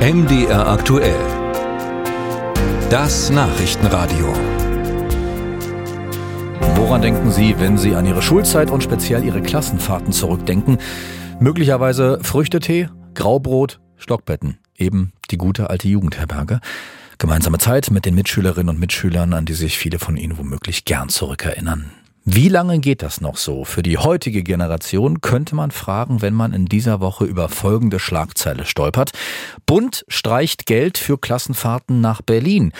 MDR aktuell. Das Nachrichtenradio. Woran denken Sie, wenn Sie an Ihre Schulzeit und speziell Ihre Klassenfahrten zurückdenken? Möglicherweise Früchtetee, Graubrot, Stockbetten. Eben die gute alte Jugendherberge. Gemeinsame Zeit mit den Mitschülerinnen und Mitschülern, an die sich viele von Ihnen womöglich gern zurückerinnern. Wie lange geht das noch so? Für die heutige Generation könnte man fragen, wenn man in dieser Woche über folgende Schlagzeile stolpert. Bund streicht Geld für Klassenfahrten nach Berlin.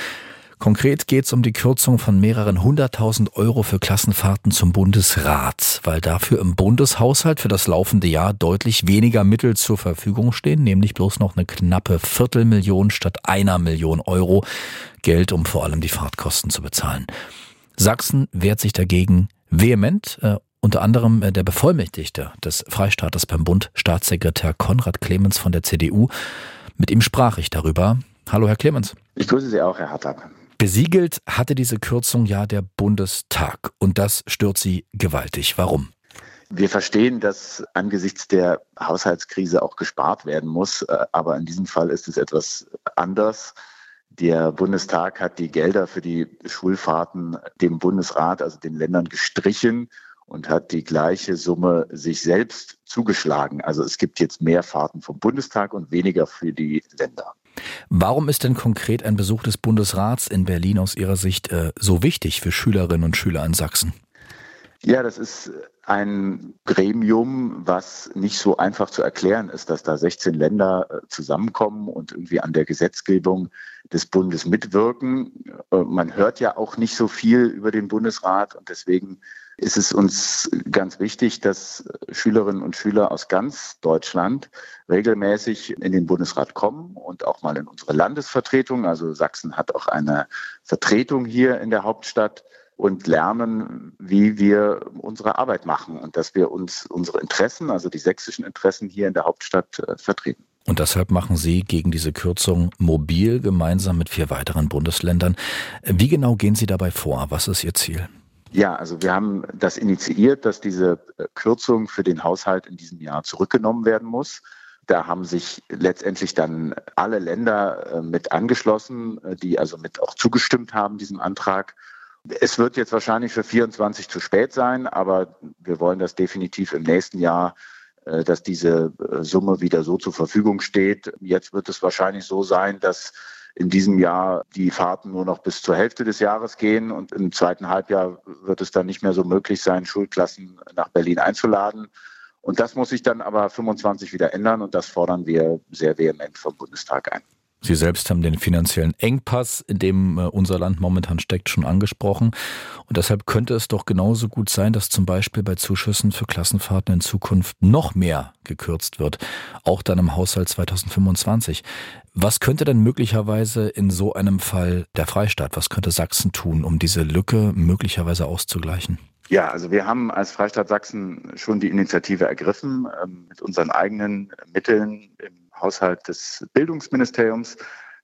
Konkret geht es um die Kürzung von mehreren hunderttausend Euro für Klassenfahrten zum Bundesrat, weil dafür im Bundeshaushalt für das laufende Jahr deutlich weniger Mittel zur Verfügung stehen, nämlich bloß noch eine knappe Viertelmillion statt einer Million Euro Geld, um vor allem die Fahrtkosten zu bezahlen. Sachsen wehrt sich dagegen vehement. Äh, unter anderem äh, der Bevollmächtigte des Freistaates beim Bund, Staatssekretär Konrad Clemens von der CDU. Mit ihm sprach ich darüber. Hallo, Herr Clemens. Ich grüße Sie auch, Herr Hartag. Besiegelt hatte diese Kürzung ja der Bundestag und das stört Sie gewaltig. Warum? Wir verstehen, dass angesichts der Haushaltskrise auch gespart werden muss, äh, aber in diesem Fall ist es etwas anders. Der Bundestag hat die Gelder für die Schulfahrten dem Bundesrat, also den Ländern, gestrichen und hat die gleiche Summe sich selbst zugeschlagen. Also es gibt jetzt mehr Fahrten vom Bundestag und weniger für die Länder. Warum ist denn konkret ein Besuch des Bundesrats in Berlin aus Ihrer Sicht äh, so wichtig für Schülerinnen und Schüler in Sachsen? Ja, das ist ein Gremium, was nicht so einfach zu erklären ist, dass da 16 Länder äh, zusammenkommen und irgendwie an der Gesetzgebung des Bundes mitwirken. Äh, man hört ja auch nicht so viel über den Bundesrat und deswegen ist es uns ganz wichtig, dass Schülerinnen und Schüler aus ganz Deutschland regelmäßig in den Bundesrat kommen und auch mal in unsere Landesvertretung. Also Sachsen hat auch eine Vertretung hier in der Hauptstadt und lernen, wie wir unsere Arbeit machen und dass wir uns unsere Interessen, also die sächsischen Interessen hier in der Hauptstadt äh, vertreten. Und deshalb machen Sie gegen diese Kürzung mobil gemeinsam mit vier weiteren Bundesländern. Wie genau gehen Sie dabei vor? Was ist Ihr Ziel? Ja, also wir haben das initiiert, dass diese äh, Kürzung für den Haushalt in diesem Jahr zurückgenommen werden muss. Da haben sich letztendlich dann alle Länder äh, mit angeschlossen, die also mit auch zugestimmt haben, diesem Antrag. Es wird jetzt wahrscheinlich für 24 zu spät sein, aber wir wollen das definitiv im nächsten Jahr, äh, dass diese äh, Summe wieder so zur Verfügung steht. Jetzt wird es wahrscheinlich so sein, dass in diesem Jahr die Fahrten nur noch bis zur Hälfte des Jahres gehen und im zweiten Halbjahr wird es dann nicht mehr so möglich sein, Schulklassen nach Berlin einzuladen. Und das muss sich dann aber 25 wieder ändern und das fordern wir sehr vehement vom Bundestag ein. Sie selbst haben den finanziellen Engpass, in dem äh, unser Land momentan steckt, schon angesprochen. Und deshalb könnte es doch genauso gut sein, dass zum Beispiel bei Zuschüssen für Klassenfahrten in Zukunft noch mehr gekürzt wird, auch dann im Haushalt 2025. Was könnte denn möglicherweise in so einem Fall der Freistaat, was könnte Sachsen tun, um diese Lücke möglicherweise auszugleichen? Ja, also wir haben als Freistaat Sachsen schon die Initiative ergriffen, ähm, mit unseren eigenen Mitteln im Haushalt des Bildungsministeriums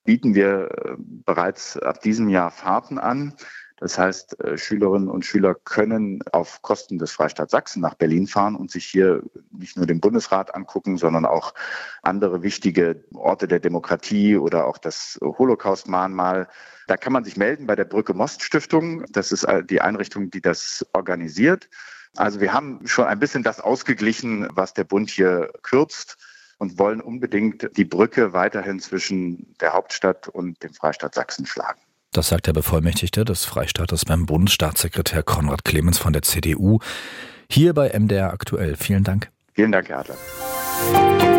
bieten wir äh, bereits ab diesem Jahr Fahrten an. Das heißt, äh, Schülerinnen und Schüler können auf Kosten des Freistaats Sachsen nach Berlin fahren und sich hier nicht nur den Bundesrat angucken, sondern auch andere wichtige Orte der Demokratie oder auch das Holocaust-Mahnmal. Da kann man sich melden bei der Brücke Most Stiftung. Das ist die Einrichtung, die das organisiert. Also wir haben schon ein bisschen das ausgeglichen, was der Bund hier kürzt und wollen unbedingt die Brücke weiterhin zwischen der Hauptstadt und dem Freistaat Sachsen schlagen. Das sagt der Bevollmächtigte des Freistaates beim Bund, Staatssekretär Konrad Clemens von der CDU. Hier bei MDR aktuell. Vielen Dank. Vielen Dank, Herr Adler.